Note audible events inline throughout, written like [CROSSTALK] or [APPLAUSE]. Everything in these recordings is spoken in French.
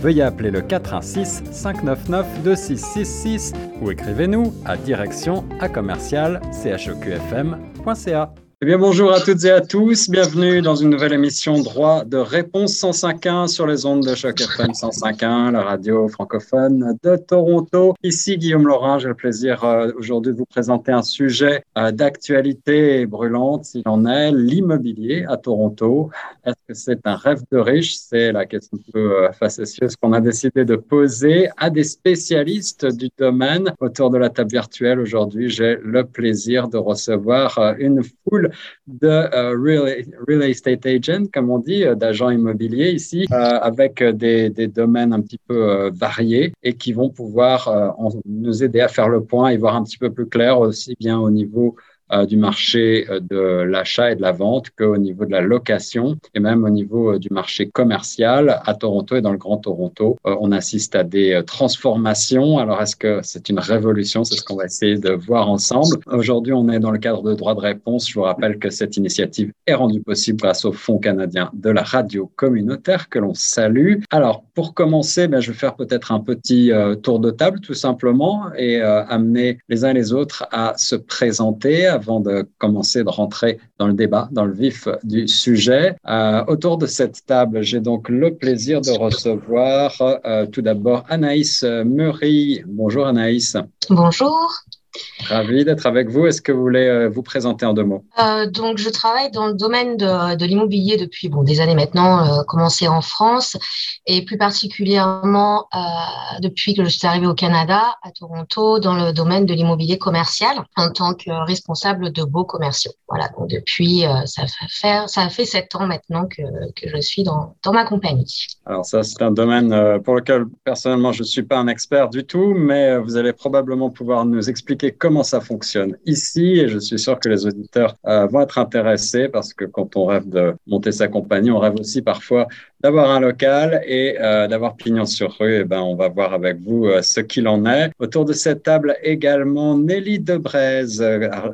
veuillez appeler le 416 599 2666 ou écrivez-nous à direction à commercial chqfm.ca. Eh bien, bonjour à toutes et à tous. Bienvenue dans une nouvelle émission Droit de réponse 105.1 sur les ondes de Choc FM 105.1, la radio francophone de Toronto. Ici Guillaume Laurent. J'ai le plaisir euh, aujourd'hui de vous présenter un sujet euh, d'actualité brûlante, s'il en est, l'immobilier à Toronto. C'est un rêve de riche? C'est la question un peu euh, facétieuse qu'on a décidé de poser à des spécialistes du domaine autour de la table virtuelle. Aujourd'hui, j'ai le plaisir de recevoir une foule de euh, real, estate agent, comme on dit, euh, d'agents immobiliers ici, euh, avec des, domaines un petit peu variés et qui vont pouvoir nous aider à faire le point et voir un petit peu plus clair aussi bien au niveau euh, du marché euh, de l'achat et de la vente qu'au niveau de la location et même au niveau euh, du marché commercial à Toronto et dans le Grand Toronto. on assiste à des transformations. Alors, est-ce que c'est une révolution? C'est ce qu'on va essayer de voir ensemble. Aujourd'hui, on est dans le cadre de droit de réponse. Je vous rappelle que cette initiative est rendue possible grâce au Fonds canadien de la radio communautaire que l'on salue. Alors, pour commencer, ben, je vais faire peut-être un petit tour de table tout simplement et amener les uns et les autres à se présenter, avant de commencer de rentrer dans le débat, dans le vif du sujet. Euh, autour de cette table, j'ai donc le plaisir de recevoir euh, tout d'abord Anaïs Murray. Bonjour Anaïs. Bonjour. Ravi d'être avec vous. Est-ce que vous voulez euh, vous présenter en deux mots? Euh, Donc, je travaille dans le domaine de, de l'immobilier depuis bon, des années maintenant, euh, commencé en France et plus particulièrement euh, depuis que je suis arrivée au Canada, à Toronto, dans le domaine de l'immobilier commercial en tant que responsable de beaux commerciaux. Voilà, donc depuis, ça, fait faire, ça fait sept ans maintenant que, que je suis dans, dans ma compagnie. Alors ça, c'est un domaine pour lequel personnellement, je ne suis pas un expert du tout, mais vous allez probablement pouvoir nous expliquer comment ça fonctionne ici. Et je suis sûr que les auditeurs euh, vont être intéressés parce que quand on rêve de monter sa compagnie, on rêve aussi parfois d'avoir un local et euh, d'avoir pignon sur rue. Eh ben, on va voir avec vous euh, ce qu'il en est. Autour de cette table également, Nelly Debrez,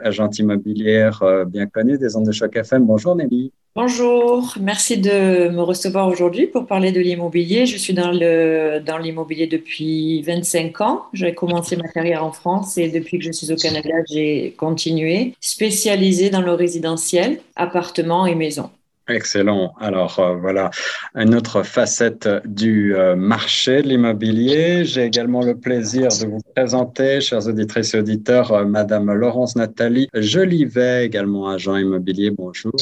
agente immobilière bien connue des ondes de choc FM. Bonjour Nelly. Bonjour, merci de me recevoir aujourd'hui pour parler de l'immobilier. Je suis dans dans l'immobilier depuis 25 ans. J'ai commencé ma carrière en France et depuis que je suis au Canada, j'ai continué, spécialisé dans le résidentiel, appartements et maisons. Excellent. Alors euh, voilà, une autre facette du euh, marché de l'immobilier. J'ai également le plaisir de vous présenter, chers auditrices et auditeurs, euh, Madame Laurence Nathalie Jolivet, également agent immobilier. Bonjour.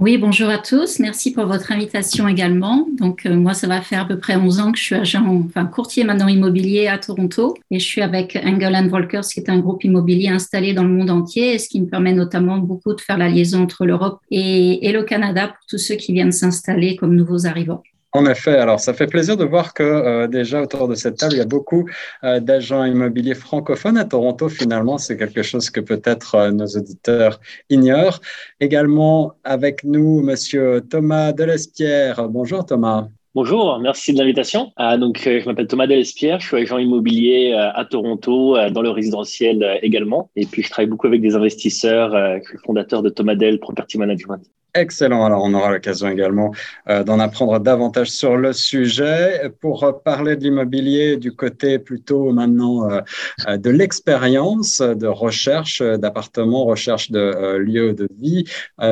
Oui, bonjour à tous. Merci pour votre invitation également. Donc moi, ça va faire à peu près 11 ans que je suis agent, enfin courtier maintenant immobilier à Toronto, et je suis avec Engel Volkers, qui est un groupe immobilier installé dans le monde entier, ce qui me permet notamment beaucoup de faire la liaison entre l'Europe et, le Canada tous ceux qui viennent s'installer comme nouveaux arrivants. En effet, alors ça fait plaisir de voir que euh, déjà autour de cette table, il y a beaucoup euh, d'agents immobiliers francophones à Toronto. Finalement, c'est quelque chose que peut-être euh, nos auditeurs ignorent. Également avec nous, Monsieur Thomas Delespierre. Bonjour Thomas. Bonjour, merci de l'invitation. donc, je m'appelle Thomas Delespierre, je suis agent immobilier à Toronto, dans le résidentiel également. Et puis, je travaille beaucoup avec des investisseurs. je suis fondateur de Thomas Del Property Management. Excellent. Alors, on aura l'occasion également euh, d'en apprendre davantage sur le sujet. Pour parler de l'immobilier du côté plutôt maintenant euh, euh, de l'expérience, de recherche d'appartements, recherche de lieux de vie,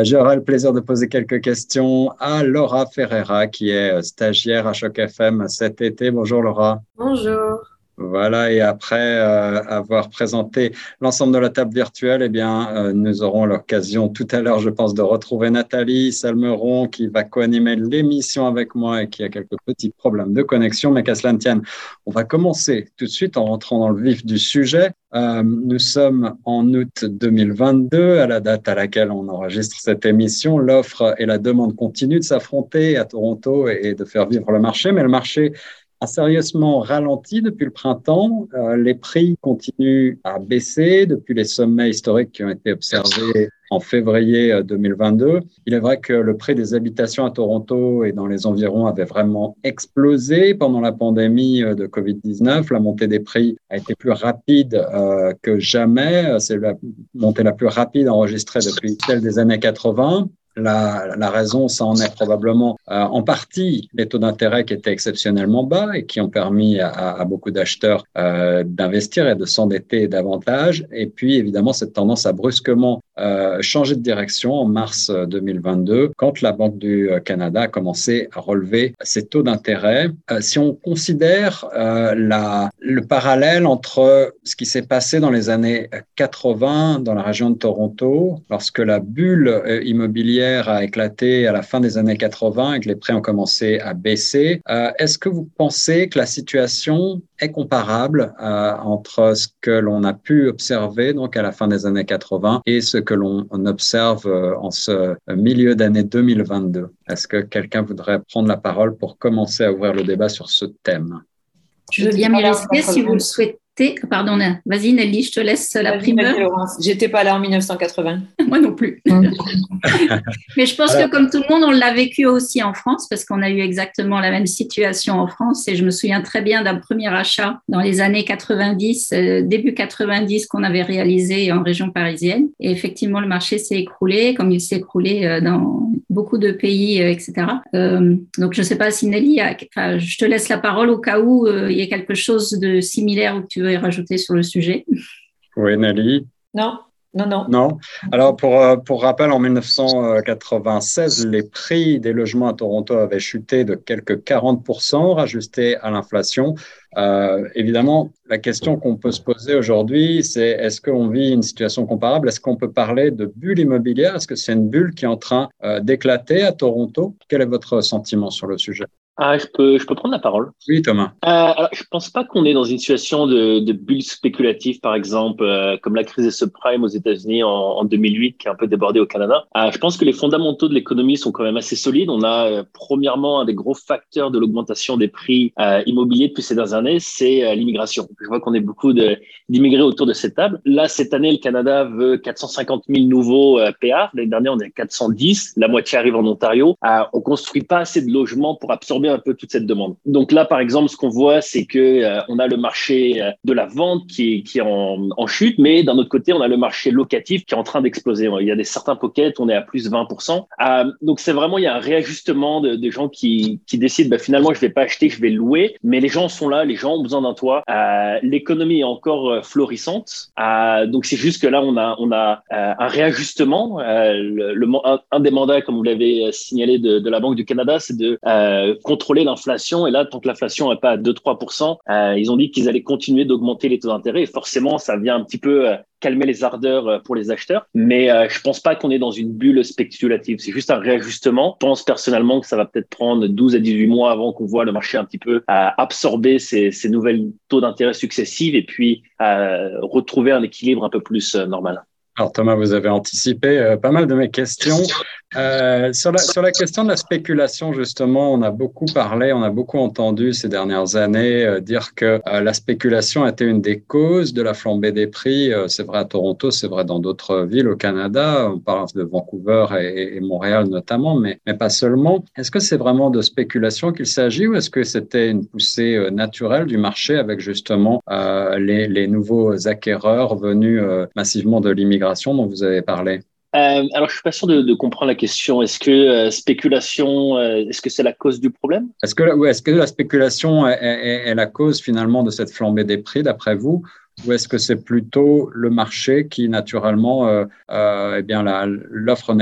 j'aurai le plaisir de poser quelques questions à Laura Ferreira, qui est stagiaire à Choc FM cet été. Bonjour Laura. Bonjour. Voilà, et après euh, avoir présenté l'ensemble de la table virtuelle, eh bien, euh, nous aurons l'occasion tout à l'heure, je pense, de retrouver Nathalie Salmeron qui va co-animer l'émission avec moi et qui a quelques petits problèmes de connexion, mais qu'à cela ne tienne, on va commencer tout de suite en rentrant dans le vif du sujet. Euh, nous sommes en août 2022, à la date à laquelle on enregistre cette émission. L'offre et la demande continuent de s'affronter à Toronto et de faire vivre le marché, mais le marché a sérieusement ralenti depuis le printemps. Euh, les prix continuent à baisser depuis les sommets historiques qui ont été observés en février 2022. Euh, Il est vrai que le prix des habitations à Toronto et dans les environs avait vraiment explosé pendant la pandémie euh, de Covid-19. La montée des prix a été plus rapide que jamais. C'est la montée la plus rapide enregistrée depuis celle des années 80. La, raison, ça en est probablement euh, en partie les taux d'intérêt qui étaient exceptionnellement bas et qui ont permis à, beaucoup d'acheteurs euh, d'investir et de s'endetter davantage. Et puis, évidemment, cette tendance a brusquement euh, changé de direction en mars 2022 quand la Banque du Canada a commencé à relever ses taux d'intérêt. Si on considère le parallèle entre ce qui s'est passé dans les années 80 dans la région de Toronto, lorsque la bulle immobilière a éclaté à la fin des années 80 et que les prix ont commencé à baisser. Euh, est-ce que vous pensez que la situation est comparable euh, entre ce que l'on a pu observer donc à la fin des années 80 et ce que l'on observe euh, en ce milieu d'année 2022 Est-ce que quelqu'un voudrait prendre la parole pour commencer à ouvrir le débat sur ce thème? Je veux bien m'y rester si vous le souhaitez. Pardon, vas-y Nelly, je te laisse la primeur. J'étais pas là en 1980. [LAUGHS] Moi non plus. [LAUGHS] Mais je pense que comme tout le monde, on l'a vécu aussi en France parce qu'on a eu exactement la même situation en France. Et je me souviens très bien d'un premier achat dans les années 90, euh, début 90, qu'on avait réalisé en région parisienne. Et effectivement, le marché s'est écroulé comme il s'est écroulé euh, dans beaucoup de pays, euh, etc. donc je ne sais pas si Nelly, a, je te laisse la parole au cas où il y a quelque chose de similaire ou que tu veux rajouter sur le sujet Oui, Nelly. Non, non, non. Non. Alors, pour, euh, pour rappel, en 1996, les prix des logements à Toronto avaient chuté de quelques 40%, rajustés à l'inflation. Euh, évidemment, la question qu'on peut se poser aujourd'hui, c'est est-ce qu'on vit une situation comparable? Est-ce qu'on peut parler de bulle immobilière? Est-ce que c'est une bulle qui est en train euh, d'éclater à Toronto? Quel est votre sentiment sur le sujet? Ah, je peux, je peux prendre la parole. Oui, Thomas. Euh, alors, je pense pas qu'on est dans une situation de, de bulle spéculative, par exemple, euh, comme la crise des subprimes aux États-Unis en, en, 2008, qui a un peu débordé au Canada. Euh, je pense que les fondamentaux de l'économie sont quand même assez solides. On a euh, premièrement un des gros facteurs de l'augmentation des prix euh, immobiliers depuis ces dernières années, c'est l'immigration. Je vois qu'on est beaucoup d'immigrés autour de cette table. Là, cette année, le Canada veut 450 000 nouveaux PA. L'année dernière, on est à 410. La moitié arrive en Ontario. on construit pas assez de logements pour absorber un peu toute cette demande. Donc là, par exemple, ce qu'on voit, c'est que euh, on a le marché euh, de la vente qui est, qui est en, en chute, mais d'un autre côté, on a le marché locatif qui est en train d'exploser. Il y a des certains pockets, on est à plus 20%. Euh, donc c'est vraiment, il y a un réajustement de, de gens qui, qui décident, bah, finalement, je vais pas acheter, je vais louer, mais les gens sont là, les gens ont besoin d'un toit. Euh, L'économie est encore euh, florissante. Euh, donc c'est juste que là, on a, on a un réajustement. le, le un, des mandats, comme vous l'avez signalé de, de, la Banque du Canada, c'est de contrôler l'inflation. Et là, tant que l'inflation n'est pas à 2-3%, euh, ils ont dit qu'ils allaient continuer d'augmenter les taux d'intérêt. Et forcément, ça vient un petit peu euh, calmer les ardeurs euh, pour les acheteurs. Mais euh, je pense pas qu'on est dans une bulle spéculative. C'est juste un réajustement. Je pense personnellement que ça va peut-être prendre 12 à 18 mois avant qu'on voit le marché un petit peu absorber ces, ces nouvelles taux d'intérêt successives et puis retrouver un équilibre un peu plus normal. Alors Thomas, vous avez anticipé euh, pas mal de mes questions. Euh, sur, la, sur la question de la spéculation, justement, on a beaucoup parlé, on a beaucoup entendu ces dernières années euh, dire que la spéculation était une des causes de la flambée des prix. C'est vrai à Toronto, c'est vrai dans d'autres villes au Canada. On parle de Vancouver et, et Montréal notamment, mais, mais pas seulement. Est-ce que c'est vraiment de spéculation qu'il s'agit ou est-ce que c'était une poussée naturelle du marché avec justement les, les, nouveaux acquéreurs venus massivement de l'immigration dont vous avez parlé. Euh, alors, je suis pas sûr de, de comprendre la question. Est-ce que euh, spéculation, euh, est-ce que c'est la cause du problème? Est-ce que, ouais, est-ce que la spéculation est, est, est, la cause finalement de cette flambée des prix, d'après vous? Ou est-ce que c'est plutôt le marché qui, naturellement, euh, eh bien, l'offre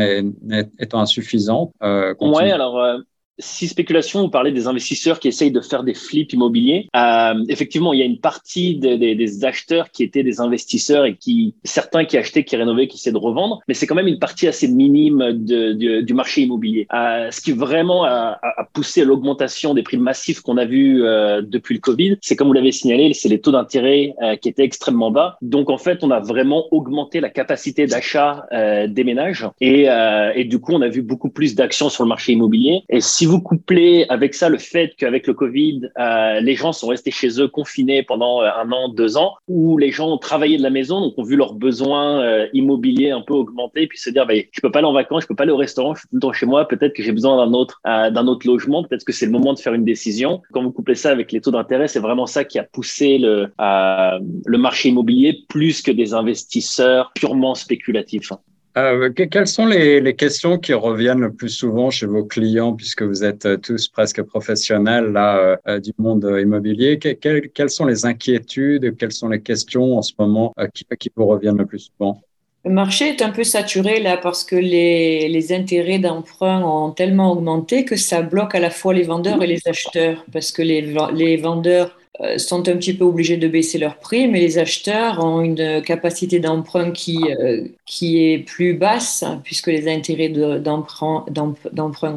étant insuffisante Oui, alors si spéculation, vous parlez des investisseurs qui essayent de faire des flips immobiliers. Euh, effectivement, il y a une partie des, des, des, acheteurs qui étaient des investisseurs et qui, certains qui achetaient, qui rénovaient, qui essaient de revendre, mais c'est quand même une partie assez minime de, de, du marché immobilier. Euh, ce qui vraiment a, a poussé l'augmentation des prix massifs qu'on a vu euh, depuis le Covid, c'est comme vous l'avez signalé, c'est les taux d'intérêt euh, qui étaient extrêmement bas. Donc en fait, on a vraiment augmenté la capacité d'achat euh, des ménages et, et du coup, on a vu beaucoup plus d'actions sur le marché immobilier. Et si vous couplez avec ça le fait qu'avec le Covid, euh, les gens sont restés chez eux confinés pendant un an, deux ans, où les gens ont travaillé de la maison, donc ont vu leurs besoins immobiliers un peu augmenter, puis se dire, bah, je peux pas aller en vacances, je peux pas aller au restaurant, je suis tout le temps chez moi, peut-être que j'ai besoin d'un autre, d'un autre logement, peut-être que c'est le moment de faire une décision. Quand vous couplez ça avec les taux d'intérêt, c'est vraiment ça qui a poussé le, le marché immobilier plus que des investisseurs purement spéculatifs. Euh, quelles sont les, questions qui reviennent le plus souvent chez vos clients, puisque vous êtes euh, tous presque professionnels là, euh, du monde immobilier? Quelles, sont les inquiétudes, quelles sont les questions en ce moment qui, vous reviennent le plus souvent? Le marché est un peu saturé là parce que les, intérêts d'emprunt ont tellement augmenté que ça bloque à la fois les vendeurs et les acheteurs parce que les, vendeurs sont un petit peu obligés de baisser leurs prix, mais les acheteurs ont une capacité d'emprunt qui, euh, qui est plus basse puisque les intérêts d'emprunt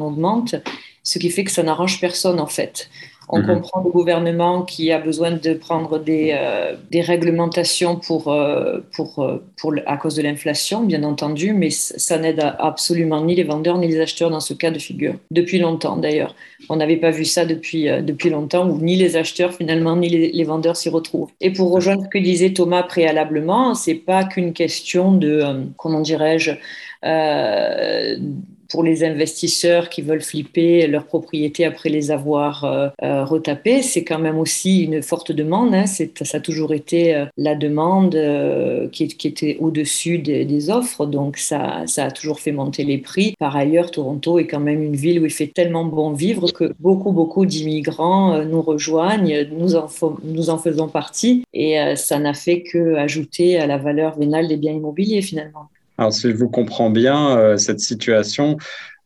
augmentent, ce qui fait que ça n'arrange personne en fait. On mhm. comprend le gouvernement qui a besoin de prendre des, euh, des réglementations pour, euh, pour, euh, pour, à cause de l'inflation, bien entendu, mais ça n'aide absolument ni les vendeurs ni les acheteurs dans ce cas de figure. Depuis longtemps, d'ailleurs. On n'avait pas vu ça depuis, depuis longtemps, où ni les acheteurs, finalement, ni les, les vendeurs s'y retrouvent. Et pour rejoindre ce que disait Thomas préalablement, c'est pas qu'une question de, comment dirais-je, pour les investisseurs qui veulent flipper leurs propriétés après les avoir euh, euh, retapées, c'est quand même aussi une forte demande. Hein. Ça a toujours été euh, la demande qui, était au-dessus des, offres, donc ça, ça a toujours fait monter les prix. Par ailleurs, Toronto est quand même une ville où il fait tellement bon vivre que beaucoup, beaucoup d'immigrants nous rejoignent, nous en, nous en faisons partie, et ça n'a fait que ajouter à la valeur vénale des biens immobiliers finalement. Alors, si je vous comprends bien, euh, cette situation,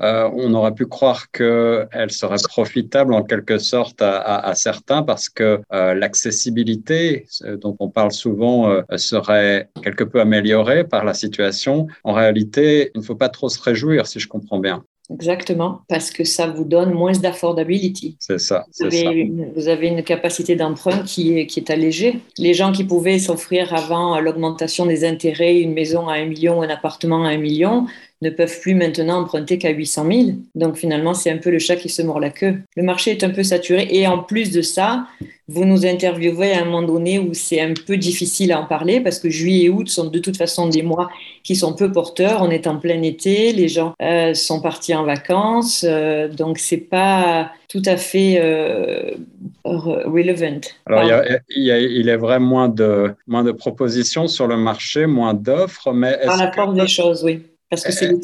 euh, on aurait pu croire qu'elle serait profitable en quelque sorte à, certains parce que euh, l'accessibilité dont on parle souvent serait quelque peu améliorée par la situation. En réalité, il ne faut pas trop se réjouir, si je comprends bien. Exactement, parce que ça vous donne moins d'affordability. C'est ça. Vous avez, Une, vous avez une capacité d'emprunt qui est, qui est allégée. Les gens qui pouvaient s'offrir avant l'augmentation des intérêts une maison à un million, un appartement à un million, ne peuvent plus maintenant emprunter qu'à 800 000. Donc finalement, c'est un peu le chat qui se mord la queue. Le marché est un peu saturé et en plus de ça, vous nous interviewez à un moment donné où c'est un peu difficile à en parler parce que juillet et août sont de toute façon des mois qui sont peu porteurs. On est en plein été, les gens euh, sont partis en vacances, euh, donc c'est pas tout à fait euh, relevant. Alors il, y a, il, est vrai moins de moins de propositions sur le marché, moins d'offres, mais est-ce la forme des choses, oui parce que c'est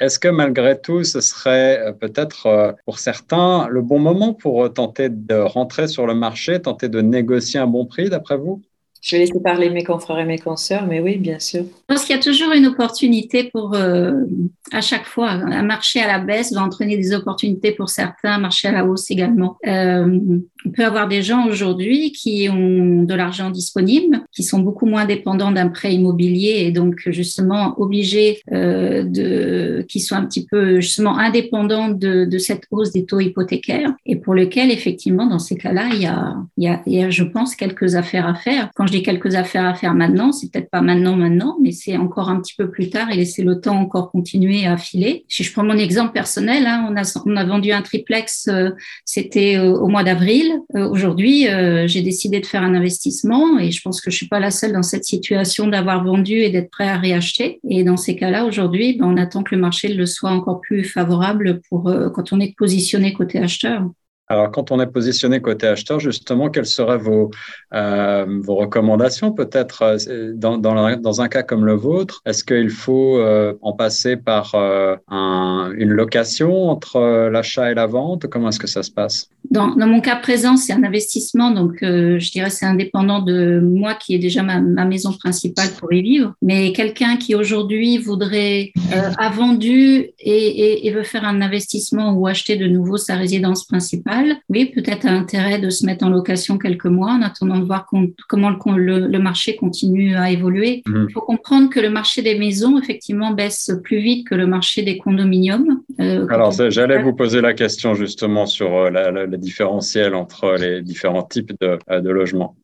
Est-ce que malgré tout, ce serait euh, peut-être euh, pour certains le bon moment pour euh, tenter de rentrer sur le marché, tenter de négocier un bon prix, d'après vous? Je vais laisser parler mes confrères et mes consoeurs, mais oui, bien sûr. Je pense qu'il y a toujours une opportunité pour, à chaque fois, un marché à la baisse va entraîner des opportunités pour certains, un marché à la hausse également. Euh, on peut avoir des gens aujourd'hui qui ont de l'argent disponible, qui sont beaucoup moins dépendants d'un prêt immobilier et donc justement obligés euh, de, qui sont un petit peu justement indépendants de, de, cette hausse des taux hypothécaires et pour lesquels effectivement dans ces cas-là il y a, il y a, il y a je pense quelques affaires à faire. Quand je dis quelques affaires à faire maintenant, c'est peut-être pas maintenant maintenant, mais c'est encore un petit peu plus tard et laisser le temps encore continuer à filer. Si je prends mon exemple personnel, hein, on a on a vendu un triplex, euh, c'était euh, au mois d'avril. Euh, aujourd'hui, euh, j'ai décidé de faire un investissement et je pense que je suis pas la seule dans cette situation d'avoir vendu et d'être prêt à réacheter. Et dans ces cas-là, aujourd'hui, ben, on attend que le marché le soit encore plus favorable pour euh, quand on est positionné côté acheteur. Alors, quand on est positionné côté acheteur, justement, quelles seraient vos, euh, recommandations peut-être euh, dans, un cas comme le vôtre? Est-ce qu'il faut euh, en passer par un, une location entre l'achat et la vente? Comment est-ce que ça se passe? Dans, mon cas présent, c'est un investissement, donc je dirais c'est indépendant de moi qui est déjà ma, ma, maison principale pour y vivre. Mais quelqu'un qui aujourd'hui voudrait a vendu et veut faire un investissement ou acheter de nouveau sa résidence principale oui, peut-être intérêt de se mettre en location quelques mois en attendant de voir comment le, marché continue à évoluer. Mhm. Il faut comprendre que le marché des maisons, effectivement, baisse plus vite que le marché des condominiums. Euh, Alors, j'allais vous poser la question justement sur euh, le différentiel entre les différents types de, euh, de logements.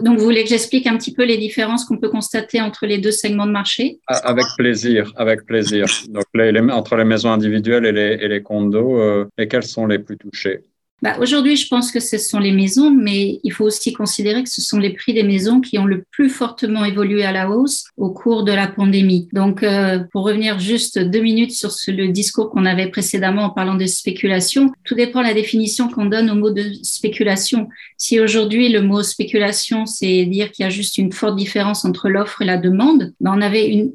Donc, vous voulez que j'explique un petit peu les différences qu'on peut constater entre les deux segments de marché? Ah, Avec plaisir, avec plaisir. Donc, entre les maisons individuelles et les, et les condos, euh, lesquels sont les plus touchés bah, Aujourd'hui, je pense que ce sont les maisons, mais il faut aussi considérer que ce sont les prix des maisons qui ont le plus fortement évolué à la hausse au cours de la pandémie. Donc, euh, pour revenir juste deux minutes sur ce, le discours qu'on avait précédemment en parlant de spéculation, tout dépend de la définition qu'on donne au mot de spéculation. Si aujourd'hui le mot spéculation, c'est dire qu'il y a juste une forte différence entre l'offre et la demande, ben on avait une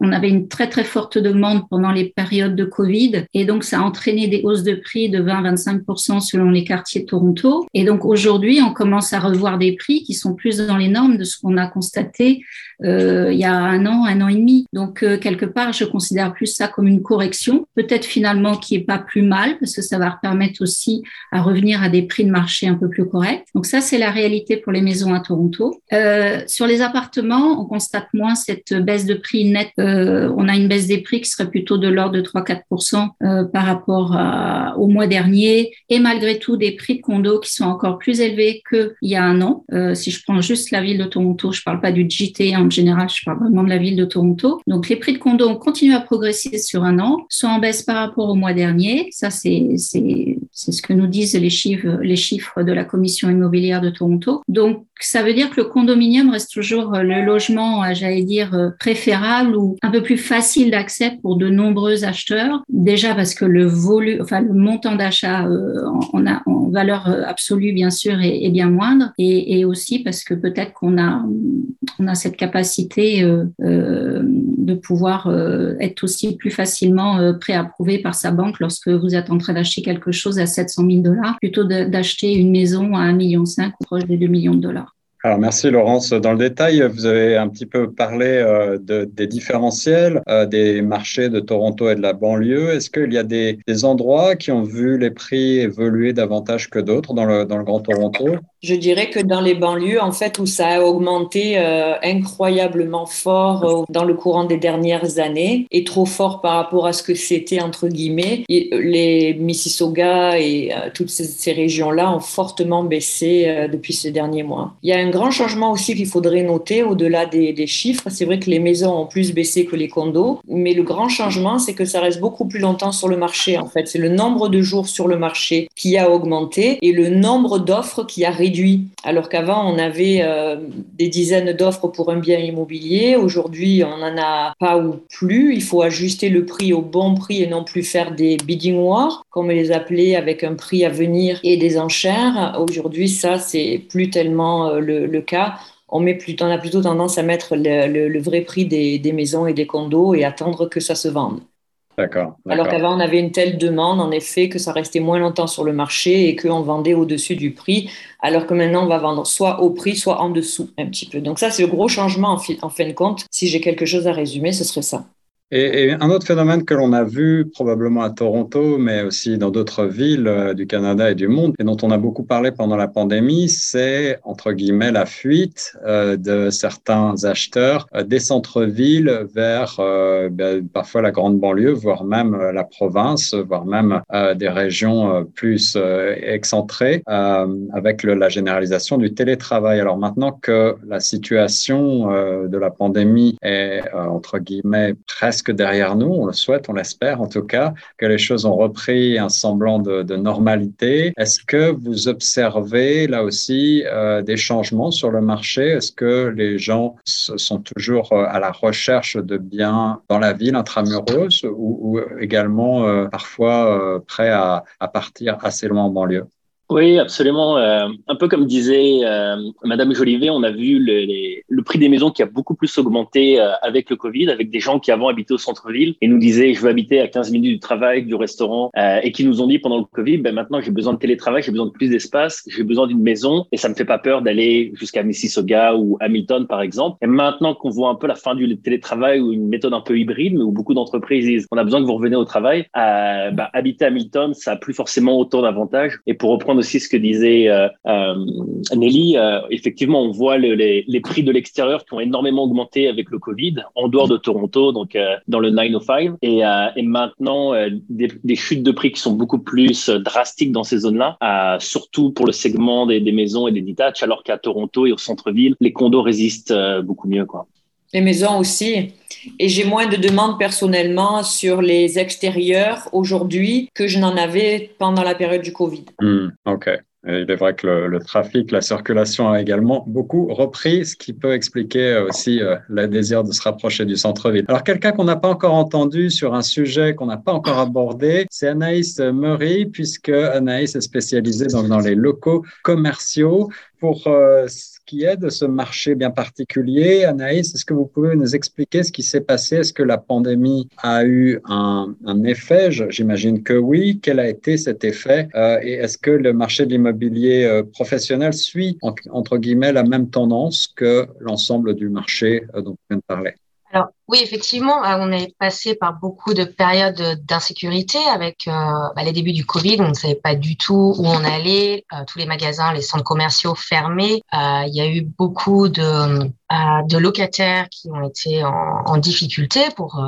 on avait une très très forte demande pendant les périodes de Covid et donc ça a entraîné des hausses de prix de 20-25% selon les quartiers de Toronto. Et donc aujourd'hui, on commence à revoir des prix qui sont plus dans les normes de ce qu'on a constaté euh, il y a un an, un an et demi. Donc euh, quelque part, je considère plus ça comme une correction, peut-être finalement qui est pas plus mal parce que ça va permettre aussi à revenir à des prix de marché un peu plus corrects. Donc ça, c'est la réalité pour les maisons à Toronto. Euh, sur les appartements, on constate moins cette baisse de prix net, euh, on a une baisse des prix qui serait plutôt de l'ordre de 3-4% euh, par rapport au mois dernier, et malgré tout des prix de condos qui sont encore plus élevés qu'il y a un an. Euh, si je prends juste la ville de Toronto, je parle pas du GT en général, je parle vraiment de la ville de Toronto. Donc les prix de condos ont continué à progresser sur un an, sont en baisse par rapport au mois dernier. Ça, c'est c'est ce que nous disent les chiffres, les chiffres de la commission immobilière de Toronto. Donc, ça veut dire que le condominium reste toujours le logement, j'allais dire, préférable ou un peu plus facile d'accès pour de nombreux acheteurs. Déjà parce que le volume, enfin, le montant d'achat euh, en, en valeur absolue, bien sûr, est, bien moindre. Et, aussi parce que peut-être qu'on a, on a cette capacité euh, euh, de pouvoir être aussi plus facilement préapprouvé par sa banque lorsque vous êtes en train d'acheter quelque chose à 700 000 dollars plutôt d'acheter une maison à 1,5 million ou proche des 2 millions de dollars. Alors merci Laurence. Dans le détail, vous avez un petit peu parlé euh, de, des différentiels euh, des marchés de Toronto et de la banlieue. Est-ce qu'il y a des, endroits qui ont vu les prix évoluer davantage que d'autres dans le, dans le Grand Toronto? Je dirais que dans les banlieues, en fait, où ça a augmenté euh, incroyablement fort dans le courant des dernières années, et trop fort par rapport à ce que c'était, entre guillemets, les Mississauga et toutes ces, régions-là ont fortement baissé depuis ces derniers mois. Il y a un grand changement aussi qu'il faudrait noter au-delà des, chiffres. C'est vrai que les maisons ont plus baissé que les condos, mais le grand changement, c'est que ça reste beaucoup plus longtemps sur le marché, en fait. C'est le nombre de jours sur le marché qui a augmenté et le nombre d'offres qui a réduit alors qu'avant, on avait euh, des dizaines d'offres pour un bien immobilier. Aujourd'hui, on n'en a pas ou plus. Il faut ajuster le prix au bon prix et non plus faire des bidding wars, comme les appeler, avec un prix à venir et des enchères. Aujourd'hui, ça, c'est plus tellement euh, le, cas on, met on a plutôt tendance à mettre le, vrai prix des, des, maisons et des condos et attendre que ça se vende. D'accord. Alors qu'avant, on avait une telle demande, en effet, que ça restait moins longtemps sur le marché et qu'on vendait au-dessus du prix, alors que maintenant, on va vendre soit au prix, soit en dessous, un petit peu. Donc ça, c'est le gros changement en, en fin de compte. Si j'ai quelque chose à résumer, ce serait ça. Et, un autre phénomène que l'on a vu probablement à Toronto, mais aussi dans d'autres villes euh, du Canada et du monde, et dont on a beaucoup parlé pendant la pandémie, c'est entre guillemets la fuite euh, de certains acheteurs euh, des centres-villes vers ben, parfois la grande banlieue, voire même la province, voire même des régions plus excentrées, avec la généralisation du télétravail. Alors maintenant que la situation de la pandémie est entre guillemets presque que derrière nous, on le souhaite, on l'espère en tout cas, que les choses ont repris un semblant de, normalité. Est-ce que vous observez là aussi euh, des changements sur le marché? Est-ce que les gens sont toujours euh, à la recherche de biens dans la ville intramuros ou, ou également euh, parfois prêts à, à partir assez loin en banlieue? Oui, absolument. Euh, un peu comme disait euh, Madame Jolivet, on a vu le, le, prix des maisons qui a beaucoup plus augmenté euh, avec le Covid, avec des gens qui avant habitaient au centre-ville et nous disaient je veux habiter à 15 minutes du travail, du restaurant, euh, et qui nous ont dit pendant le Covid, ben maintenant j'ai besoin de télétravail, j'ai besoin de plus d'espace, j'ai besoin d'une maison et ça me fait pas peur d'aller jusqu'à Mississauga ou Hamilton par exemple. Et maintenant qu'on voit un peu la fin du télétravail ou une méthode un peu hybride, mais où beaucoup d'entreprises disent on a besoin que vous reveniez au travail, ben, habiter à Hamilton, ça a plus forcément autant d'avantages. Et pour reprendre aussi ce que disait euh, euh, Nelly. Euh, effectivement, on voit le, les, prix de l'extérieur qui ont énormément augmenté avec le Covid, en dehors de Toronto, donc dans le 905. Et, maintenant, des, chutes de prix qui sont beaucoup plus drastiques dans ces zones-là, surtout pour le segment des, des maisons et des detach, alors qu'à Toronto et au centre-ville, les condos résistent beaucoup mieux. Quoi. Les maisons aussi. Et j'ai moins de demandes personnellement sur les extérieurs aujourd'hui que je n'en avais pendant la période du Covid. Hmm, OK. il est vrai que le, trafic, la circulation a également beaucoup repris, ce qui peut expliquer aussi euh, le désir de se rapprocher du centre-ville. Alors, quelqu'un qu'on n'a pas encore entendu sur un sujet qu'on n'a pas encore abordé, c'est Anaïs Murray, puisque Anaïs est spécialisée dans les locaux commerciaux. Pour euh, qui est de ce marché bien particulier. Anaïs, est-ce que vous pouvez nous expliquer ce qui s'est passé? Est-ce que la pandémie a eu un, effet? J'imagine que oui. Quel a été cet effet? Euh, Et est-ce que le marché de l'immobilier euh, professionnel suit, entre guillemets, la même tendance que l'ensemble du marché dont on vient de parler? Oui, effectivement, on est passé par beaucoup de périodes d'insécurité avec euh, bah, les débuts du Covid. On ne savait pas du tout où on allait. Euh, tous les magasins, les centres commerciaux fermés. Euh, il y a eu beaucoup de, de locataires qui ont été en, en difficulté pour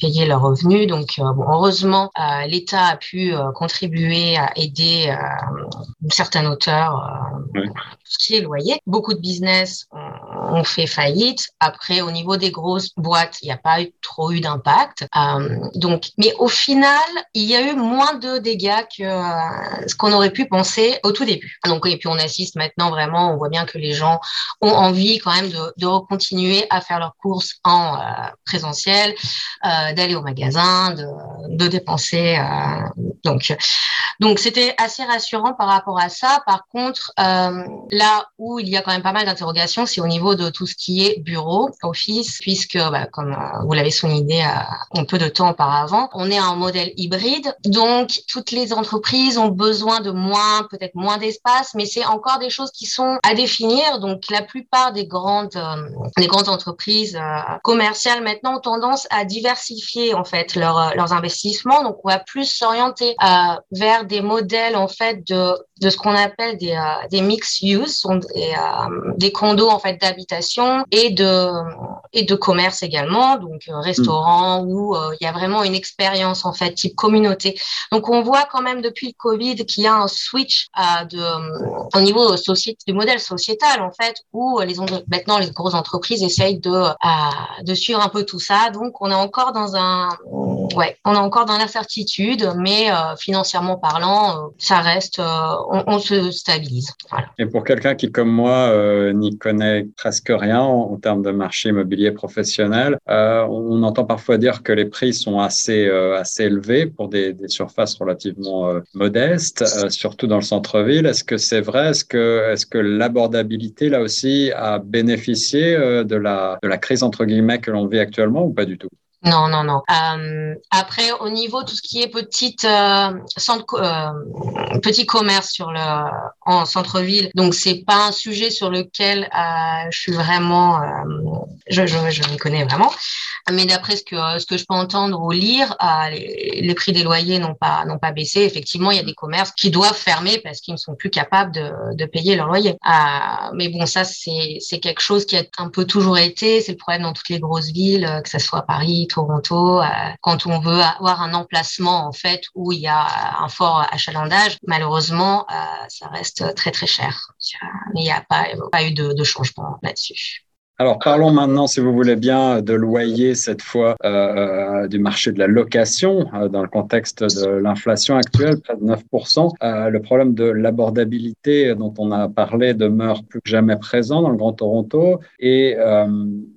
payer leurs revenus. Donc, bon, heureusement, l'État a pu contribuer à aider une certaine hauteur oui. ce qui est loyer. Beaucoup de business ont, ont fait faillite. Après, au niveau des grosses boîtes, il n'y a pas eu, trop eu d'impact. Euh, donc, mais au final, il y a eu moins de dégâts que euh, ce qu'on aurait pu penser au tout début. Donc, et puis on assiste maintenant vraiment, on voit bien que les gens ont envie quand même de, continuer à faire leurs courses en euh, présentiel, d'aller au magasin, de, de dépenser. donc, donc c'était assez rassurant par rapport à ça. Par contre, là où il y a quand même pas mal d'interrogations, c'est au niveau de tout ce qui est bureau, office, puisque bah, euh, vous l'avez souligné un peu de temps auparavant. On est un modèle hybride, donc toutes les entreprises ont besoin de moins, peut-être moins d'espace, mais c'est encore des choses qui sont à définir. Donc la plupart des grandes, euh, des grandes entreprises euh, commerciales maintenant ont tendance à diversifier en fait leurs investissements. Donc on va plus s'orienter vers des modèles en fait de de ce qu'on appelle des, euh, des mixed use, sont des, euh, des condos en fait d'habitation et de et de commerce également, donc euh, restaurant mm. où il y a vraiment une expérience en fait type communauté. Donc on voit quand même depuis le Covid qu'il y a un switch de au niveau société du modèle sociétal en fait où les maintenant les grosses entreprises essayent de de suivre un peu tout ça. Donc on est encore dans un ouais, on est encore dans l'incertitude, mais financièrement parlant, ça reste on, se stabilise. Et pour quelqu'un qui, comme moi, euh, n'y connaît presque rien en, termes de marché immobilier professionnel, euh, on entend parfois dire que les prix sont assez, euh, assez élevés pour des, surfaces relativement modestes, surtout dans le centre-ville. Est-ce que c'est vrai? Est-ce que, est-ce que l'abordabilité, là aussi, a bénéficié de, la, de la crise, entre guillemets, que l'on vit actuellement ou pas du tout? Non, non, non. Euh, après, au niveau tout ce qui est petite euh, centre, euh, petit commerce sur le en centre-ville, donc c'est pas un sujet sur lequel euh, je suis vraiment, je, je, je m'y connais vraiment. Mais d'après ce que ce que je peux entendre ou lire, euh, les, les, prix des loyers n'ont pas n'ont pas baissé. Effectivement, il y a des commerces qui doivent fermer parce qu'ils ne sont plus capables de, de payer leur loyer. mais bon, ça c'est c'est quelque chose qui a un peu toujours été. C'est le problème dans toutes les grosses villes, que ce soit Paris, Toronto, euh, quand on veut avoir un emplacement en fait où il y a un fort achalandage, malheureusement, euh, ça reste très très cher. Il n'y a pas, pas eu de, de changement là-dessus. Alors parlons maintenant, si vous voulez bien, de loyer cette fois euh, du marché de la location euh, dans le contexte de l'inflation actuelle, près de 9%. Euh, le problème de l'abordabilité dont on a parlé demeure plus que jamais présent dans le Grand Toronto. Et euh,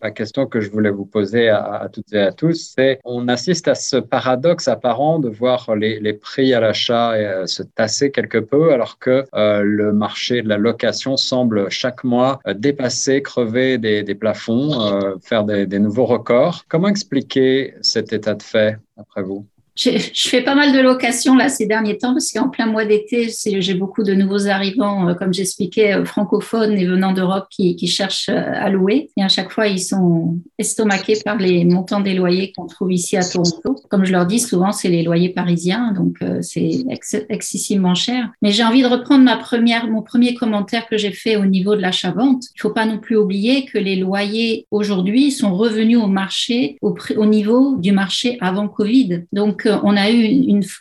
la question que je voulais vous poser à, toutes et à tous, c'est on assiste à ce paradoxe apparent de voir les, prix à l'achat euh, se tasser quelque peu alors que euh, le marché de la location semble chaque mois dépasser, crever des des plafonds, euh, faire des, nouveaux records. Comment expliquer cet état de fait, après vous? Je fais pas mal de locations là ces derniers temps parce qu'en plein mois d'été, j'ai beaucoup de nouveaux arrivants, euh, comme j'expliquais, euh, francophones et venant d'Europe qui, qui, cherchent euh, à louer. Et à chaque fois, ils sont estomaqués par les montants des loyers qu'on trouve ici à Toronto. Comme je leur dis souvent, c'est les loyers parisiens, donc c'est excessivement cher. Mais j'ai envie de reprendre ma première, mon premier commentaire que j'ai fait au niveau de l'achat-vente. Il faut pas non plus oublier que les loyers aujourd'hui sont revenus au marché, au, au niveau du marché avant Covid. Donc on a eu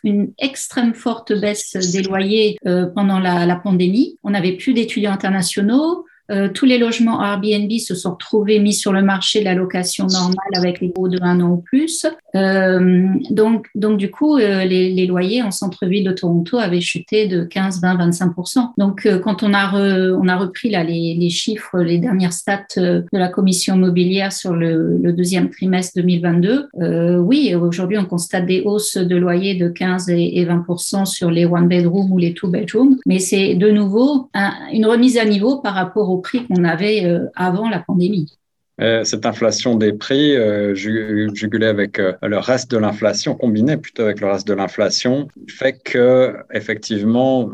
une, extrême forte baisse des loyers euh, pendant la pandémie. On n'avait plus d'étudiants internationaux. Euh, tous les logements Airbnb se sont retrouvés mis sur le marché de la location normale avec les baux de un an ou plus. Euh, donc, donc, du coup, euh, les, les, loyers en centre-ville de Toronto avaient chuté de 15, 20, 25% Donc, euh, quand on a, on a repris là, les, les, chiffres, les dernières stats de la commission immobilière sur le, le deuxième trimestre 2022, oui, aujourd'hui, on constate des hausses de loyers de 15 et, 20% sur les one-bedroom ou les two-bedroom. Mais c'est de nouveau une remise à niveau par rapport au prix qu'on avait euh, avant la pandémie. Euh, cette inflation des prix, euh, jugulée avec le reste de l'inflation, combinée plutôt avec le reste de l'inflation, fait que effectivement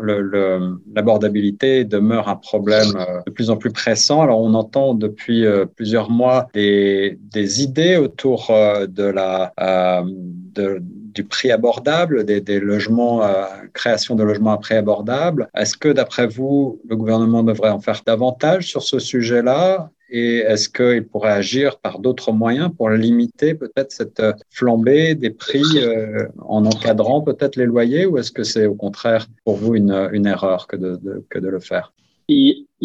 l'abordabilité demeure un problème de plus en plus pressant. Alors on entend depuis plusieurs mois des, idées autour de la du prix abordable, des, logements, euh, création de logements à prix abordable. Est-ce que, d'après vous, le gouvernement devrait en faire davantage sur ce sujet-là? Et est-ce qu'il pourrait agir par d'autres moyens pour limiter peut-être cette flambée des prix euh, en encadrant peut-être les loyers ou est-ce que c'est au contraire pour vous une, erreur que de, le faire?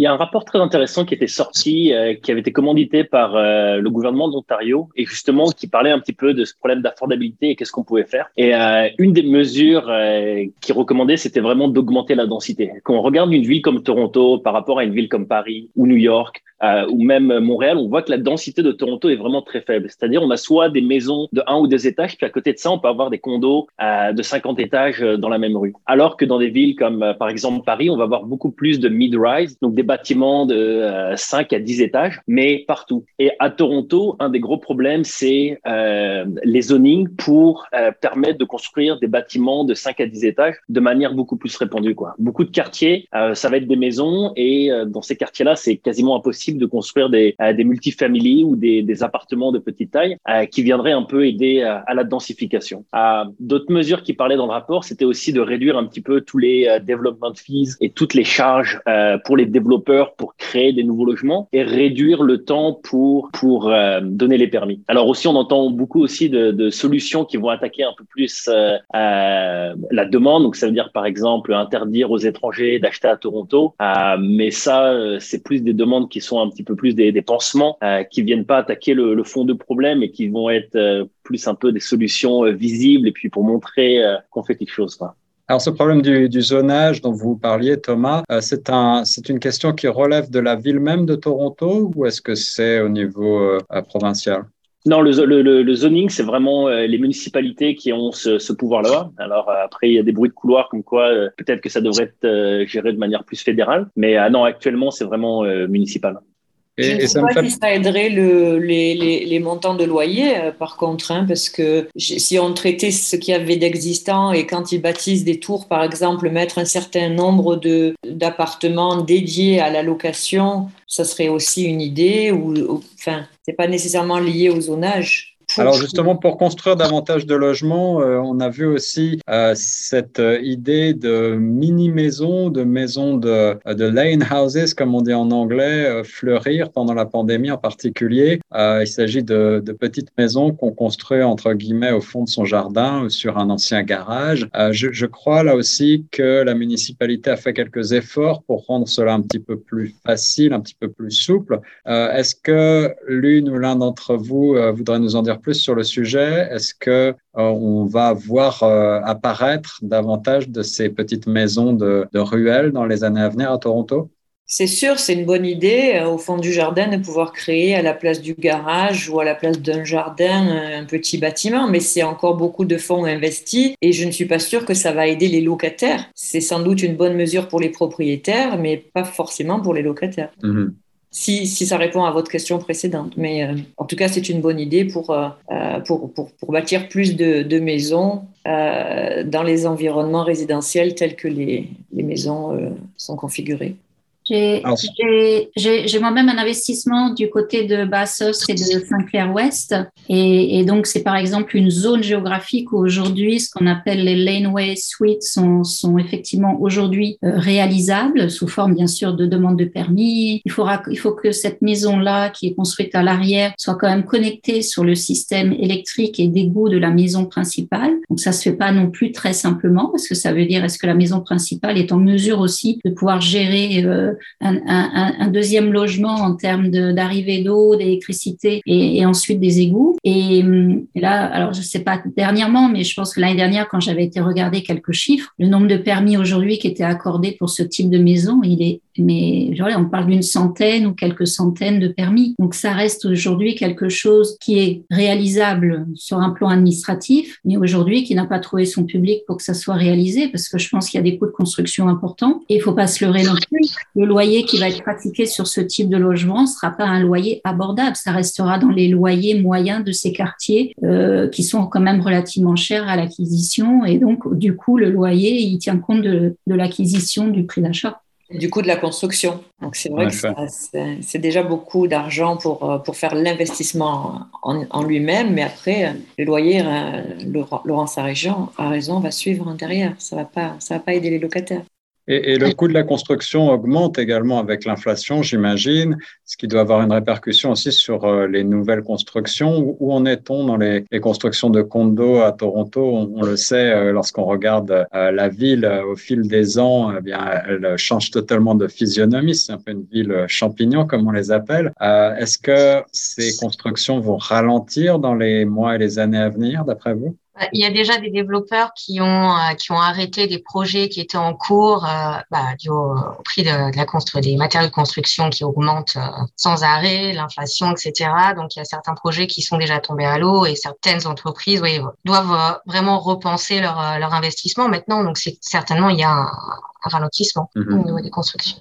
Y a un rapport très intéressant qui était sorti, euh, qui avait été commandité par euh, le gouvernement d'Ontario et justement qui parlait un petit peu de ce problème d'affordabilité et qu'est-ce qu'on pouvait faire. Et euh, une des mesures qui recommandait, c'était vraiment d'augmenter la densité. Quand on regarde une ville comme Toronto par rapport à une ville comme Paris ou New York ou même Montréal, on voit que la densité de Toronto est vraiment très faible. C'est-à-dire, on a soit des maisons de un ou deux étages, puis à côté de ça, on peut avoir des condos de 50 étages dans la même rue. Alors que dans des villes comme par exemple Paris, on va avoir beaucoup plus de mid-rise donc des bâtiments de 5 euh, à 10 étages, mais partout. Et à Toronto, un des gros problèmes, c'est euh, les zonings pour euh, permettre de construire des bâtiments de 5 à 10 étages de manière beaucoup plus répandue. Quoi. Beaucoup de quartiers, ça va être des maisons, et dans ces quartiers-là, c'est quasiment impossible de construire des, des multifamilies ou des, des, appartements de petite taille qui viendraient un peu aider à la densification. D'autres mesures qui parlaient dans le rapport, c'était aussi de réduire un petit peu tous les development fees et toutes les charges pour les développeurs pour créer des nouveaux logements et réduire le temps pour pour euh, donner les permis. Alors aussi, on entend beaucoup aussi de, de solutions qui vont attaquer un peu plus euh, euh, la demande. Donc ça veut dire par exemple interdire aux étrangers d'acheter à Toronto. Euh, mais ça, euh, c'est plus des demandes qui sont un petit peu plus des, des pansements qui viennent pas attaquer le, le, fond de problème et qui vont être plus un peu des solutions visibles et puis pour montrer qu'on fait quelque chose. Quoi. Alors, ce problème du, du, zonage dont vous parliez, Thomas, euh, c'est un, une question qui relève de la ville même de Toronto ou est-ce que c'est au niveau euh, provincial? Non, le, le, le zoning, c'est vraiment euh, les municipalités qui ont ce, ce pouvoir-là. Alors après, il y a des bruits de couloir comme quoi peut-être que ça devrait être géré de manière plus fédérale. Mais non, actuellement, c'est vraiment municipal. Et, je ne sais pas si ça aiderait le, les, les, les, montants de loyer, euh, par contre, hein, parce que si on traitait ce qu'il y avait d'existant et quand ils bâtissent des tours, par exemple, mettre un certain nombre d'appartements dédiés à la location, ça serait aussi une idée. Ou, ou enfin, c'est pas nécessairement lié au zonage. Alors justement, pour construire davantage de logements, euh, on a vu aussi euh, cette euh, idée de mini-maisons, de maisons de, de lane houses, comme on dit en anglais, fleurir pendant la pandémie en particulier. il s'agit de, de, petites maisons qu'on construit entre guillemets au fond de son jardin ou sur un ancien garage. Je, je, crois là aussi que la municipalité a fait quelques efforts pour rendre cela un petit peu plus facile, un petit peu plus souple. Est-ce que l'une ou l'un d'entre vous voudrait nous en dire plus sur le sujet Est-ce que euh, on va voir euh, apparaître davantage de ces petites maisons de, de ruelles dans les années à venir à Toronto? C'est sûr, c'est une bonne idée euh, au fond du jardin de pouvoir créer à la place du garage ou à la place d'un jardin un petit bâtiment, mais c'est encore beaucoup de fonds investis et je ne suis pas sûre que ça va aider les locataires. C'est sans doute une bonne mesure pour les propriétaires, mais pas forcément pour les locataires. Mmh si, si, ça répond à votre question précédente. Mais en tout cas, c'est une bonne idée pour, pour, pour, pour, bâtir plus de, de maisons dans les environnements résidentiels tels que les, les maisons sont configurées. J'ai moi-même un investissement du côté de Bassos et de Saint-Clair-Ouest. Et, et, donc, c'est par exemple une zone géographique où aujourd'hui, ce qu'on appelle les laneway suites sont, sont effectivement aujourd'hui euh, réalisables sous forme, bien sûr, de demande de permis. Il, faudra, il faut que cette maison-là, qui est construite à l'arrière, soit quand même connectée sur le système électrique et d'égout de la maison principale. Donc, ça se fait pas non plus très simplement parce que ça veut dire est-ce que la maison principale est en mesure aussi de pouvoir gérer euh, un, deuxième logement en termes d'arrivée d'eau, d'électricité et, ensuite des égouts. Et, et, là, alors je sais pas dernièrement, mais je pense que l'année dernière, quand j'avais été regarder quelques chiffres, le nombre de permis aujourd'hui qui étaient accordés pour ce type de maison, il est mais on parle d'une centaine ou quelques centaines de permis. Donc ça reste aujourd'hui quelque chose qui est réalisable sur un plan administratif, mais aujourd'hui qui n'a pas trouvé son public pour que ça soit réalisé, parce que je pense qu'il y a des coûts de construction importants. Et il faut pas se leurrer non plus. Le loyer qui va être pratiqué sur ce type de logement ne sera pas un loyer abordable. Ça restera dans les loyers moyens de ces quartiers euh, qui sont quand même relativement chers à l'acquisition. Et donc, du coup, le loyer, il tient compte de, de l'acquisition du prix d'achat du coût de la construction. Donc c'est vrai que c'est déjà beaucoup d'argent pour, euh, pour faire l'investissement en, en lui-même, mais après, le loyer, euh, Laurent Sarréjean a raison, va suivre derrière. Ça ne va, pas, ça va pas aider les locataires. Et, le coût de la construction augmente également avec l'inflation, j'imagine, ce qui doit avoir une répercussion aussi sur euh, les nouvelles constructions. Où, en est-on dans les, constructions de condos à Toronto? On, on le sait, euh, lorsqu'on regarde euh, la ville au fil des ans, eh bien, elle change totalement de physionomie. C'est un peu une ville champignon, comme on les appelle. Est-ce que ces constructions vont ralentir dans les mois et les années à venir, d'après vous? Il y a déjà des développeurs qui ont euh, qui ont arrêté des projets qui étaient en cours euh, bah, du au, prix de, de la construction des matériaux de construction qui augmentent euh, sans arrêt, l'inflation, etc. Donc il y a certains projets qui sont déjà tombés à l'eau et certaines entreprises oui, doivent vraiment repenser leur leur investissement maintenant. Donc c'est certainement il y a un, un ralentissement mm -hmm. au niveau des constructions.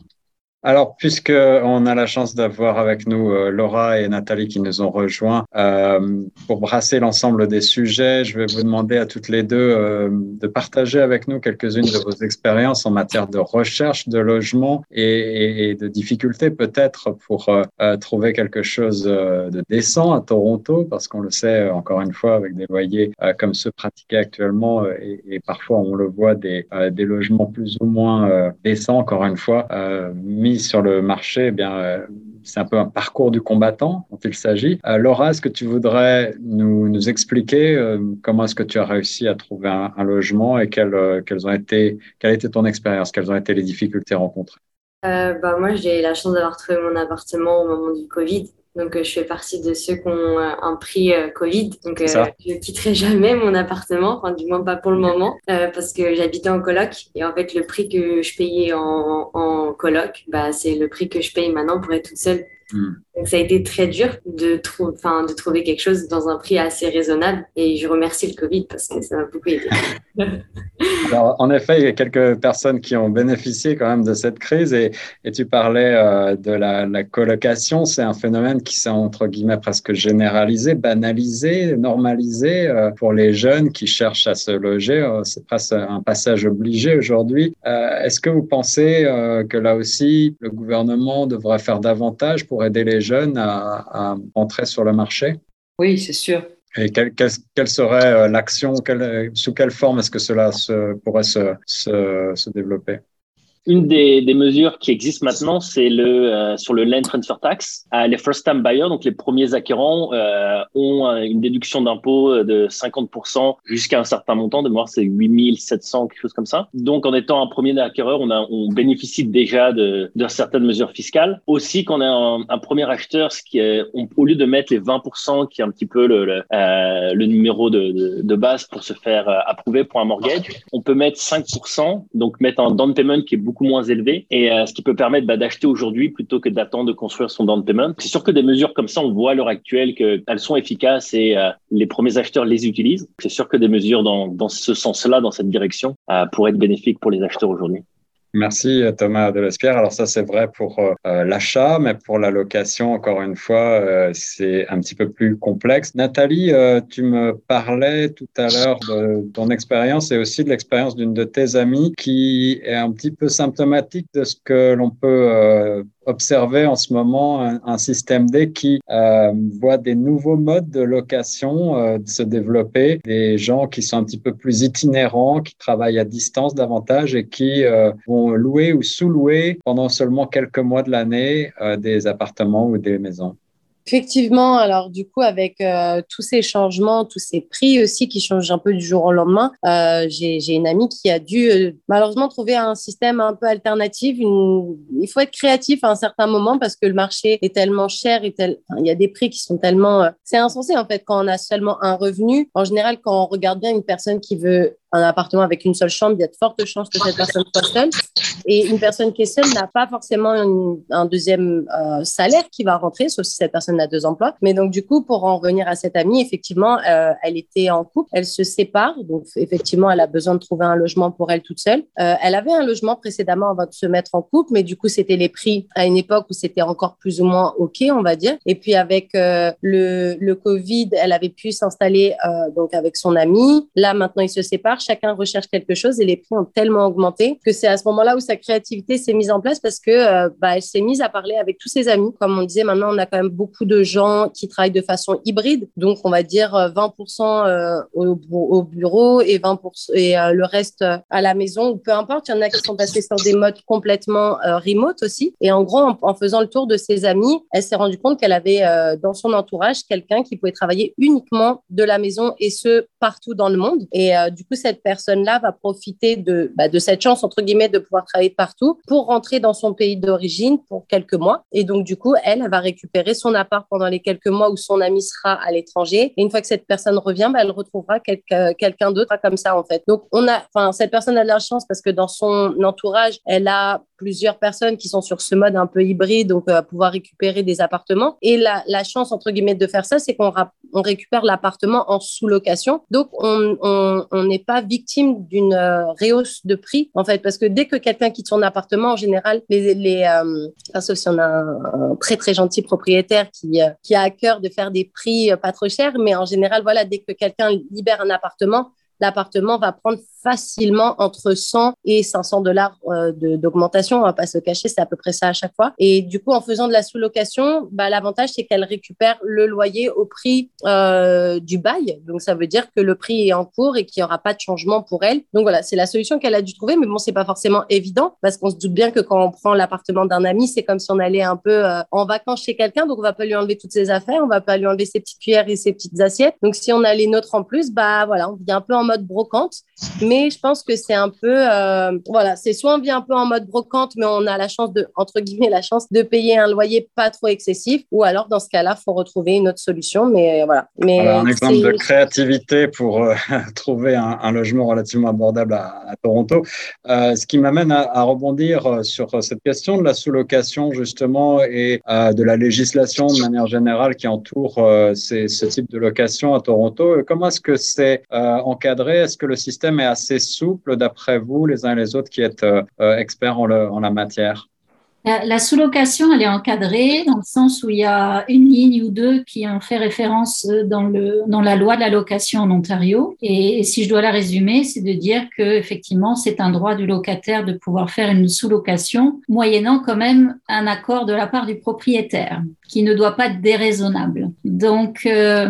Alors, puisqu'on a la chance d'avoir avec nous euh, Laura et Nathalie qui nous ont rejoints euh, pour brasser l'ensemble des sujets, je vais vous demander à toutes les deux euh, de partager avec nous quelques-unes de vos expériences en matière de recherche de logement et, de difficultés peut-être pour trouver quelque chose de décent à Toronto, parce qu'on le sait encore une fois avec des loyers comme ceux pratiqués actuellement et, et, parfois on le voit des, des logements plus ou moins décents, encore une fois, mis sur le marché, eh bien, euh, c'est un peu un parcours du combattant dont il s'agit. Euh, Laura, est-ce que tu voudrais nous, nous expliquer euh, comment est-ce que tu as réussi à trouver un, logement et quelles, quelles ont été, quelle ton expérience, quelles ont été les difficultés rencontrées? Bah, Moi, j'ai la chance d'avoir trouvé mon appartement au moment du Covid. Donc, euh, je fais partie de ceux qui ont euh, un prix euh, Covid. Donc, euh, je ne quitterai jamais mon appartement, enfin, du moins pas pour le moment, euh, parce que j'habitais en coloc. Et en fait, le prix que je payais en, en coloc, bah, c'est le prix que je paye maintenant pour être toute seule. Mmh. Donc, ça a été très dur de, trou de trouver quelque chose dans un prix assez raisonnable. Et je remercie le Covid parce que ça m'a beaucoup aidé. [LAUGHS] Alors, en effet, il y a quelques personnes qui ont bénéficié quand même de cette crise et, et tu parlais euh, de la, la colocation. C'est un phénomène qui s'est entre guillemets presque généralisé, banalisé, normalisé euh, pour les jeunes qui cherchent à se loger. Euh, c'est presque un passage obligé aujourd'hui. Est-ce que vous pensez que là aussi, le gouvernement devrait faire davantage pour aider les jeunes à, à entrer sur le marché? Oui, c'est sûr. Et quelle, serait euh, l'action quelle, Sous quelle forme est-ce que cela se, pourrait se, se, se développer? Une des, des, mesures qui existent maintenant, c'est le euh, sur le land transfer tax. Euh, les first time buyers, donc les premiers acquérants, euh, ont une déduction d'impôt de 50% jusqu'à un certain montant. De mémoire, c'est 8700 quelque chose comme ça. Donc, en étant un premier acquéreur, on, a, on bénéficie déjà de, de certaines mesures fiscales. Aussi, quand on est un, premier acheteur, ce qui est, on, au lieu de mettre les 20% qui est un petit peu le, le, euh, le numéro de, de, de, base pour se faire euh, approuver pour un mortgage, on peut mettre 5%, donc mettre un down payment qui est beaucoup moins élevé et euh, ce qui peut permettre bah, d'acheter aujourd'hui plutôt que d'attendre de construire son down payment. C'est sûr que des mesures comme ça, on voit à l'heure actuelle qu'elles sont efficaces et euh, les premiers acheteurs les utilisent. C'est sûr que des mesures dans, dans ce sens-là, dans cette direction, euh, pourraient être bénéfiques pour les acheteurs aujourd'hui. Merci Thomas Delespierre. Alors ça c'est vrai pour euh, l'achat, mais pour la location, encore une fois, euh, c'est un petit peu plus complexe. Nathalie, euh, tu me parlais tout à l'heure de ton expérience et aussi de l'expérience d'une de tes amies qui est un petit peu symptomatique de ce que l'on peut observer en ce moment un, système D qui euh, voit des nouveaux modes de location euh, se développer, des gens qui sont un petit peu plus itinérants, qui travaillent à distance davantage et qui euh, vont louer ou sous-louer pendant seulement quelques mois de l'année euh, des appartements ou des maisons. Effectivement, alors du coup, avec euh, tous ces changements, tous ces prix aussi qui changent un peu du jour au lendemain, euh, j'ai une amie qui a dû euh, malheureusement trouver un système un peu alternatif. Il faut être créatif à un certain moment parce que le marché est tellement cher, et tel... il y a des prix qui sont tellement... C'est insensé en fait quand on a seulement un revenu. En général, quand on regarde bien une personne qui veut un appartement avec une seule chambre, il y a de fortes chances que cette personne soit seule. Et une personne qui est seule n'a pas forcément un deuxième euh, salaire qui va rentrer, sauf si cette personne a deux emplois. Mais donc, du coup, pour en revenir à cette amie, effectivement, euh, elle était en couple, elle se sépare. Donc, effectivement, elle a besoin de trouver un logement pour elle toute seule. Euh, elle avait un logement précédemment avant de se mettre en couple, mais du coup, c'était les prix à une époque où c'était encore plus ou moins OK, on va dire. Et puis, avec le, le Covid, elle avait pu s'installer donc avec son ami. Là, maintenant, ils se séparent chacun recherche quelque chose et les prix ont tellement augmenté que c'est à ce moment-là où sa créativité s'est mise en place parce que euh, bah, elle s'est mise à parler avec tous ses amis. Comme on disait, maintenant on a quand même beaucoup de gens qui travaillent de façon hybride, donc on va dire 20% euh, euh, au, bureau et 20% et le reste à la maison ou peu importe. Il y en a qui sont passés sur des modes complètement remote aussi. Et en gros, en, faisant le tour de ses amis, elle s'est rendue compte qu'elle avait dans son entourage quelqu'un qui pouvait travailler uniquement de la maison et ce partout dans le monde. Et du coup, cette personne-là va profiter de, bah, de cette chance, entre guillemets, de pouvoir travailler partout pour rentrer dans son pays d'origine pour quelques mois. Et donc, du coup, elle, va récupérer son appart pendant les quelques mois où son ami sera à l'étranger. Et une fois que cette personne revient, bah, elle retrouvera quelqu'un d'autre comme ça, en fait. Donc, on a, cette personne a de la chance parce que dans son entourage, elle a plusieurs personnes qui sont sur ce mode un peu hybride, donc euh, pouvoir récupérer des appartements. Et la, chance, entre guillemets, de faire ça, c'est qu'on on récupère l'appartement en sous-location. Donc, on n'est pas victime d'une euh, réhausse de prix, en fait, parce que dès que quelqu'un quitte son appartement, en général, les, euh, sauf si on a un, très, très gentil propriétaire qui, qui a à cœur de faire des prix pas trop chers, mais en général, voilà, dès que quelqu'un libère un appartement, l'appartement va prendre facilement entre 100 et 500 dollars euh, d'augmentation. On va pas se cacher, c'est à peu près ça à chaque fois. Et du coup, en faisant de la sous-location, bah, l'avantage, c'est qu'elle récupère le loyer au prix euh, du bail. Donc, ça veut dire que le prix est en cours et qu'il n'y aura pas de changement pour elle. Donc, voilà, c'est la solution qu'elle a dû trouver. Mais bon, c'est pas forcément évident parce qu'on se doute bien que quand on prend l'appartement d'un ami, c'est comme si on allait un peu euh, en vacances chez quelqu'un. Donc, on va pas lui enlever toutes ses affaires, on va pas lui enlever ses petites cuillères et ses petites assiettes. Donc, si on a les nôtres en plus, bah voilà, on vit un peu en mode brocante. Mais je pense que c'est un peu, euh, voilà, c'est soit on vit un peu en mode brocante, mais on a la chance de, entre guillemets, la chance de payer un loyer pas trop excessif, ou alors dans ce cas-là, faut retrouver une autre solution. Mais voilà. Mais un exemple de créativité pour euh, [LAUGHS] trouver un, logement relativement abordable à, Toronto. Euh, ce qui m'amène à, rebondir sur cette question de la sous-location justement et de la législation de manière générale qui entoure ce type de location à Toronto. Comment est-ce que c'est encadré est-ce que le système est assez souple d'après vous, les uns et les autres qui êtes euh, euh, experts en, la matière? La, sous-location, elle est encadrée dans le sens où il y a une ligne ou deux qui en fait référence dans, le, dans la loi de la location en Ontario. Et, si je dois la résumer, c'est de dire que effectivement, c'est un droit du locataire de pouvoir faire une sous-location, moyennant quand même un accord de la part du propriétaire, qui ne doit pas être déraisonnable. Donc, euh,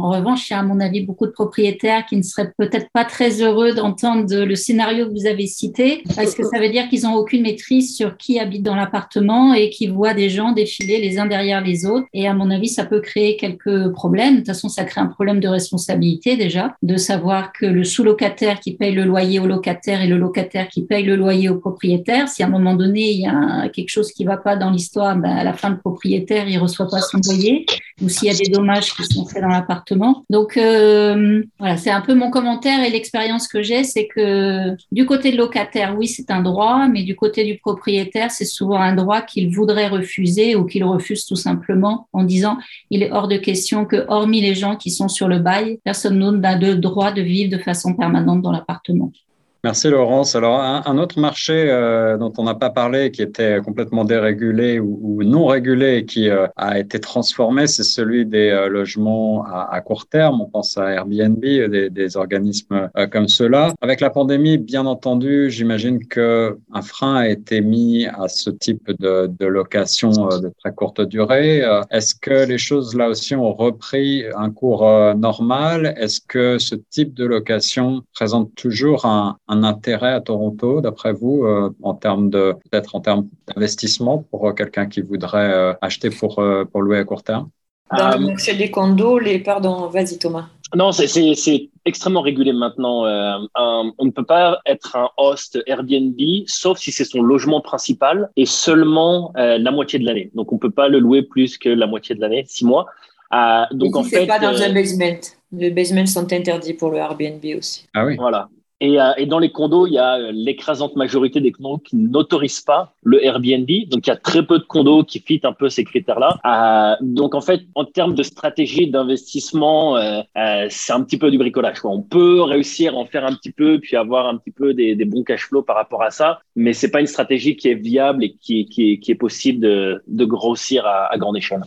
en revanche, il y a à mon avis beaucoup de propriétaires qui ne seraient peut-être pas très heureux d'entendre le scénario que vous avez cité, parce que ça veut dire qu'ils n'ont aucune maîtrise sur qui habite dans l'appartement et qui voit des gens défiler les uns derrière les autres. Et à mon avis, ça peut créer quelques problèmes. De toute façon, ça crée un problème de responsabilité déjà, de savoir que le sous-locataire qui paye le loyer au locataire et le locataire qui paye le loyer au propriétaire, si à un moment donné, il y a quelque chose qui va pas dans l'histoire, ben à la fin, le propriétaire, il reçoit pas son loyer ou s'il y a des dommages qui sont faits dans l'appartement. Donc, euh, voilà, c'est un peu mon commentaire et l'expérience que j'ai, c'est que du côté de locataire, oui, c'est un droit, mais du côté du propriétaire, c'est souvent un droit qu'il voudrait refuser ou qu'il refuse tout simplement en disant il est hors de question que, hormis les gens qui sont sur le bail, personne n'a de droit de vivre de façon permanente dans l'appartement. Merci Laurence. Alors un, autre marché euh, dont on n'a pas parlé, qui était complètement dérégulé ou, non régulé et qui euh, a été transformé, c'est celui des euh, logements à, court terme. On pense à Airbnb, des, des organismes comme ceux-là. Avec la pandémie, bien entendu, j'imagine que un frein a été mis à ce type de, location de très courte durée. Est-ce que les choses là aussi ont repris un cours normal? Est-ce que ce type de location présente toujours un intérêt à Toronto, d'après vous, euh, en termes de peut-être en termes d'investissement pour euh, quelqu'un qui voudrait euh, acheter pour, pour louer à court terme? Dans le marché des condos, les pardon, vas-y Thomas. Non, c'est extrêmement régulé maintenant. on ne peut pas être un host Airbnb, sauf si c'est son logement principal et seulement la moitié de l'année. Donc, on ne peut pas le louer plus que la moitié de l'année, six mois. donc, et si en fait, pas dans un basement. Les basements sont interdits pour le Airbnb aussi. Ah oui. Voilà. Et, euh, et, dans les condos, il y a euh, l'écrasante majorité des condos qui n'autorisent pas le Airbnb. Donc, il y a très peu de condos qui fitent un peu ces critères-là. Euh, donc, en fait, en termes de stratégie d'investissement, euh, euh, c'est un petit peu du bricolage. Quoi. On peut réussir à en faire un petit peu, puis avoir un petit peu des, des bons cash flows par rapport à ça, mais c'est pas une stratégie qui est viable et qui, qui, qui est possible de, de grossir à, à grande échelle.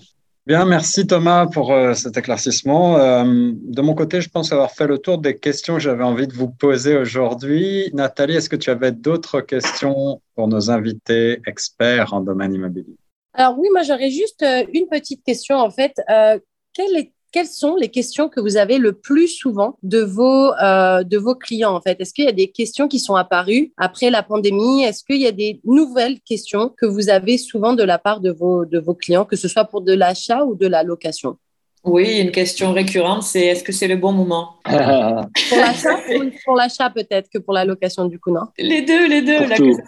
Bien, merci Thomas pour euh, cet éclaircissement. Euh, de mon côté, je pense avoir fait le tour des questions que j'avais envie de vous poser aujourd'hui. Nathalie, est-ce que tu avais d'autres questions pour nos invités experts en domaine immobilier? Alors oui, moi j'aurais juste euh, une petite question en fait. quelle est quelles sont les questions que vous avez le plus souvent de vos, euh, de vos clients en fait? Est-ce qu'il y a des questions qui sont apparues après la pandémie? Est-ce qu'il y a des nouvelles questions que vous avez souvent de la part de vos, de vos clients, que ce soit pour de l'achat ou de la location? Oui, une question récurrente, c'est est-ce que c'est le bon moment? [LAUGHS] Pour l'achat pour l'achat peut-être que pour la location du coup, non? Les deux, les deux.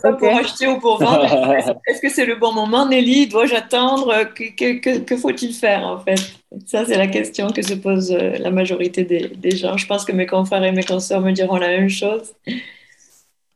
Pour, pour acheter ou pour vendre, [LAUGHS] est-ce que c'est le bon moment? Nelly, dois-je attendre? Que, que, que faut-il faire en fait? Ça, c'est la question que se pose euh, la majorité des, des, gens. Je pense que mes confrères et mes consoeurs me diront la même chose.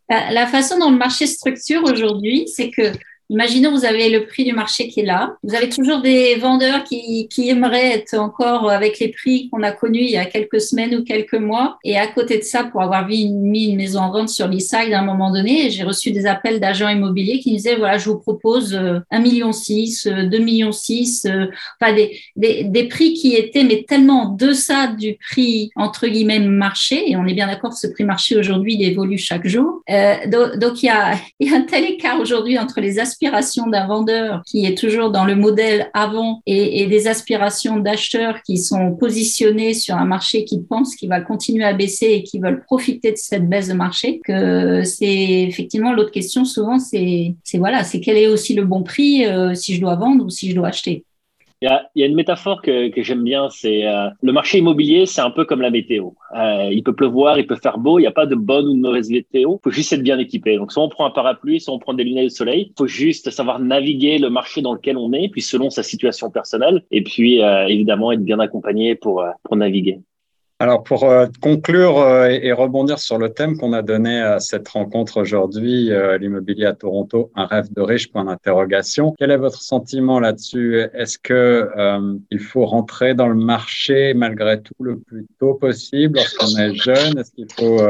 La façon dont le marché structure aujourd'hui, c'est que Imaginons, vous avez le prix du marché qui est là. Vous avez toujours des vendeurs qui, qui aimeraient être encore avec les prix qu'on a connus il y a quelques semaines ou quelques mois. Et à côté de ça, pour avoir mis une maison en vente sur l'e-side à un moment donné, j'ai reçu des appels d'agents immobiliers qui disaient, voilà, je vous propose 1,6 euh, million, 2 euh, millions 6, euh, enfin des, des, des, prix qui étaient mais tellement en deçà du prix entre guillemets marché. Et on est bien d'accord ce prix marché aujourd'hui, il évolue chaque jour. Euh, donc, il, y a, [LAUGHS] il y a un tel écart aujourd'hui entre les aspirations d'un vendeur qui est toujours dans le modèle avant et, des aspirations d'acheteurs qui sont positionnés sur un marché qui pense qu'il va continuer à baisser et qui veulent profiter de cette baisse de marché, que c'est effectivement l'autre question souvent, c'est voilà, c'est quel est aussi le bon prix euh, si je dois vendre ou si je dois acheter. Il y a, une métaphore que, j'aime bien, c'est euh, le marché immobilier, c'est un peu comme la météo. Euh, il peut pleuvoir, il peut faire beau, il n'y a pas de bonne ou de mauvaise météo. Il faut juste être bien équipé. Donc, soit on prend un parapluie, soit on prend des lunettes de soleil. Il faut juste savoir naviguer le marché dans lequel on est, puis selon sa situation personnelle, et puis euh, évidemment être bien accompagné pour, pour naviguer. Alors pour euh, conclure euh, et rebondir sur le thème qu'on a donné à cette rencontre aujourd'hui, euh, l'immobilier à Toronto, un rêve de riche, point d'interrogation. Quel est votre sentiment là-dessus? Est-ce que il faut rentrer dans le marché malgré tout le plus tôt possible lorsqu'on est jeune? Est-ce qu'il faut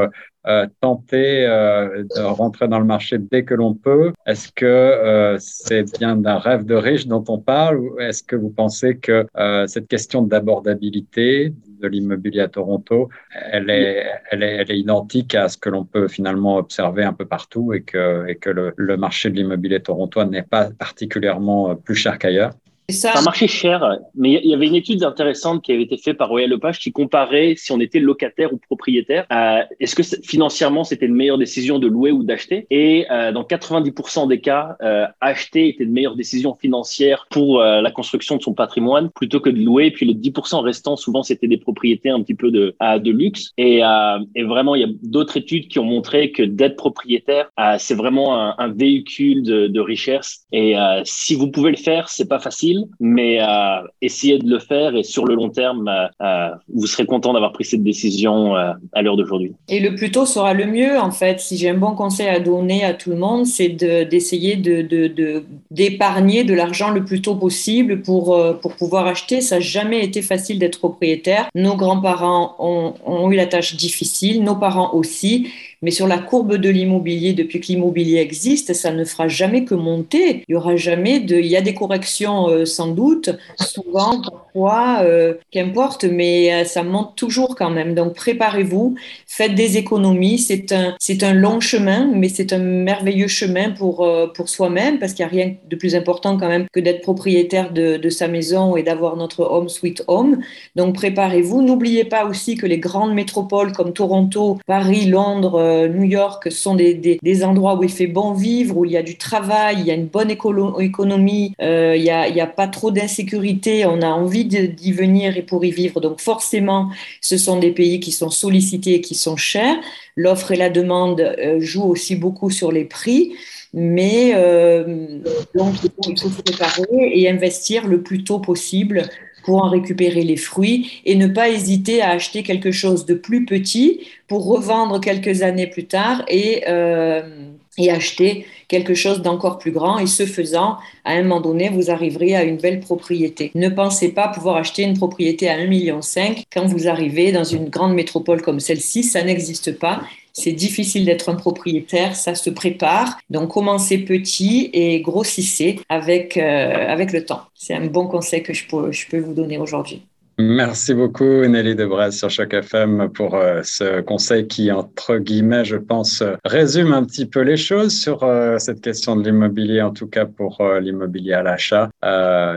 tenter de rentrer dans le marché dès que l'on peut? Est-ce que c'est bien d'un rêve de riche dont on parle? Ou est-ce que vous pensez que cette question d'abordabilité, de l'immobilier à Toronto, elle est, elle, est, elle est identique à ce que l'on peut finalement observer un peu partout et que, et que le, le marché de l'immobilier torontois n'est pas particulièrement plus cher qu'ailleurs. Ça... un marché cher, mais il y avait une étude intéressante qui avait été faite par Royal Lepage qui comparait si on était locataire ou propriétaire. Euh, Est-ce que financièrement c'était une meilleure décision de louer ou d'acheter? Et euh, dans 90% des cas, euh, acheter était une meilleure décision financière pour euh, la construction de son patrimoine plutôt que de louer. Puis les 10% restants, souvent c'était des propriétés un petit peu de, de luxe. Et, euh, et, vraiment, il y a d'autres études qui ont montré que d'être propriétaire, c'est vraiment un, un, véhicule de, de richesse. Et si vous pouvez le faire, c'est pas facile mais essayez de le faire et sur le long terme, vous serez content d'avoir pris cette décision à l'heure d'aujourd'hui. Et le plus tôt sera le mieux, en fait. Si j'ai un bon conseil à donner à tout le monde, c'est d'essayer de, d'épargner de, l'argent le plus tôt possible pour, pouvoir acheter. Ça n'a jamais été facile d'être propriétaire. Nos grands-parents ont eu la tâche difficile, nos parents aussi. Mais sur la courbe de l'immobilier, depuis que l'immobilier existe, ça ne fera jamais que monter. Il y aura jamais de. Il y a des corrections euh, sans doute, souvent, parfois, euh, qu'importe, mais euh, ça monte toujours quand même. Donc préparez-vous, faites des économies. C'est un, c'est un long chemin, mais c'est un merveilleux chemin pour pour soi-même parce qu'il n'y a rien de plus important quand même que d'être propriétaire de, de sa maison et d'avoir notre home sweet home. Donc préparez-vous. N'oubliez pas aussi que les grandes métropoles comme Toronto, Paris, Londres New York sont des, des, endroits où il fait bon vivre, où il y a du travail, il y a une bonne économie, euh, il n'y a, a, pas trop d'insécurité, on a envie d'y venir et pour y vivre. Donc forcément, ce sont des pays qui sont sollicités et qui sont chers. L'offre et la demande euh, jouent aussi beaucoup sur les prix. Mais donc, il faut se préparer et investir le plus tôt possible pour en récupérer les fruits et ne pas hésiter à acheter quelque chose de plus petit pour revendre quelques années plus tard et, euh, et acheter quelque chose d'encore plus grand. Et ce faisant, à un moment donné, vous arriverez à une belle propriété. Ne pensez pas pouvoir acheter une propriété à 1,5 million quand vous arrivez dans une grande métropole comme celle-ci. Ça n'existe pas. C'est difficile d'être un propriétaire, ça se prépare. Donc commencez petit et grossissez avec, euh, avec le temps. C'est un bon conseil que je peux, je peux vous donner aujourd'hui. Merci beaucoup Nelly Debras sur Choc FM pour euh, ce conseil qui, entre guillemets, je pense, résume un petit peu les choses sur euh, cette question de l'immobilier, en tout cas pour l'immobilier à l'achat.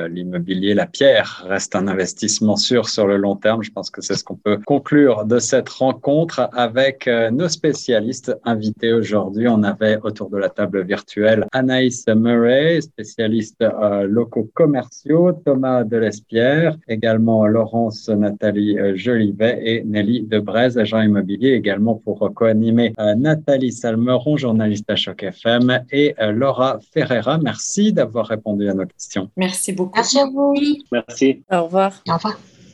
L'immobilier, la pierre, reste un investissement sûr sur le long terme. Je pense que c'est ce qu'on peut conclure de cette rencontre avec nos spécialistes invités aujourd'hui. On avait autour de la table virtuelle Anaïs Murray, spécialiste locaux commerciaux, Thomas Delespierre, également Laurence Nathalie euh, Jolivet et Nelly Debrez, agent immobilier également pour co-animer euh, Nathalie Salmeron, journaliste à Choc FM et euh, Laura Ferreira. Merci d'avoir répondu à nos questions. Merci beaucoup. Merci à vous. Merci. Au revoir. Au revoir.